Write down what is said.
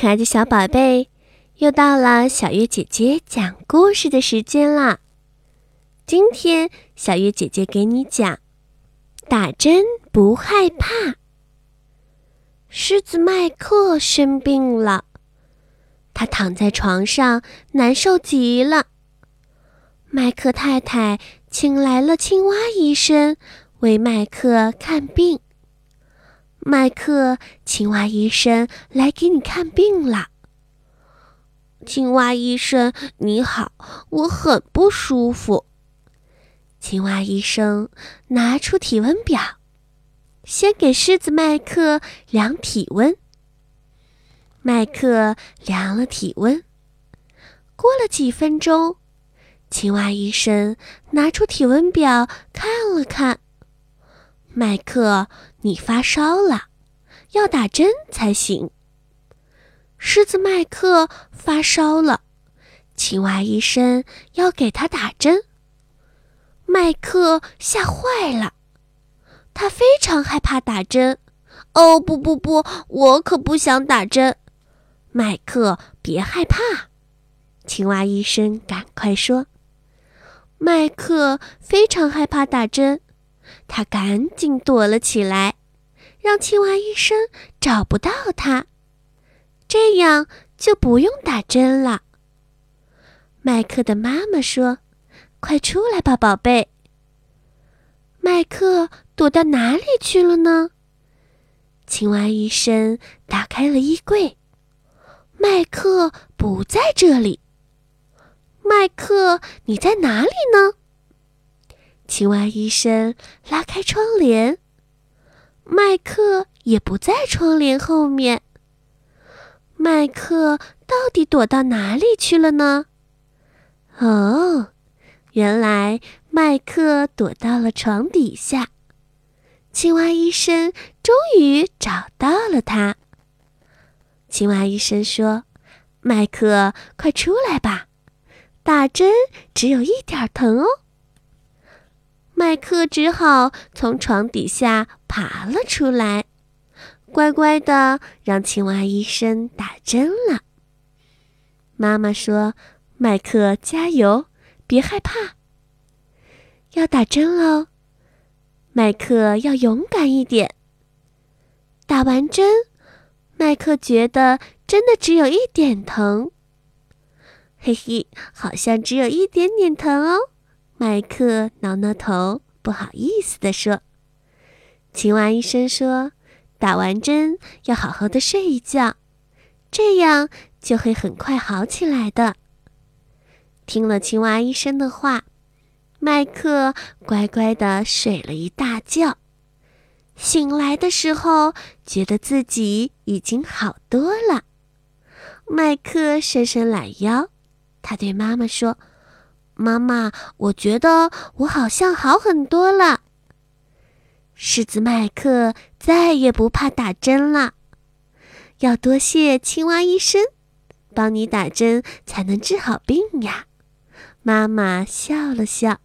可爱的小宝贝，又到了小月姐姐讲故事的时间啦！今天小月姐姐给你讲：打针不害怕。狮子麦克生病了，他躺在床上，难受极了。麦克太太请来了青蛙医生为麦克看病。麦克，青蛙医生来给你看病了。青蛙医生，你好，我很不舒服。青蛙医生拿出体温表，先给狮子麦克量体温。麦克量了体温。过了几分钟，青蛙医生拿出体温表看了看。麦克，你发烧了，要打针才行。狮子麦克发烧了，青蛙医生要给他打针。麦克吓坏了，他非常害怕打针。哦，不不不，我可不想打针。麦克，别害怕，青蛙医生赶快说。麦克非常害怕打针。他赶紧躲了起来，让青蛙医生找不到他，这样就不用打针了。麦克的妈妈说：“快出来吧，宝贝。”麦克躲到哪里去了呢？青蛙医生打开了衣柜，麦克不在这里。麦克，你在哪里呢？青蛙医生拉开窗帘，麦克也不在窗帘后面。麦克到底躲到哪里去了呢？哦，原来麦克躲到了床底下。青蛙医生终于找到了他。青蛙医生说：“麦克，快出来吧，打针只有一点疼哦。”麦克只好从床底下爬了出来，乖乖的让青蛙医生打针了。妈妈说：“麦克加油，别害怕，要打针哦！麦克要勇敢一点。”打完针，麦克觉得真的只有一点疼，嘿嘿，好像只有一点点疼哦。麦克挠挠头，不好意思地说：“青蛙医生说，打完针要好好的睡一觉，这样就会很快好起来的。”听了青蛙医生的话，麦克乖乖的睡了一大觉。醒来的时候，觉得自己已经好多了。麦克伸伸懒腰，他对妈妈说。妈妈，我觉得我好像好很多了。狮子麦克再也不怕打针了。要多谢青蛙医生，帮你打针才能治好病呀。妈妈笑了笑。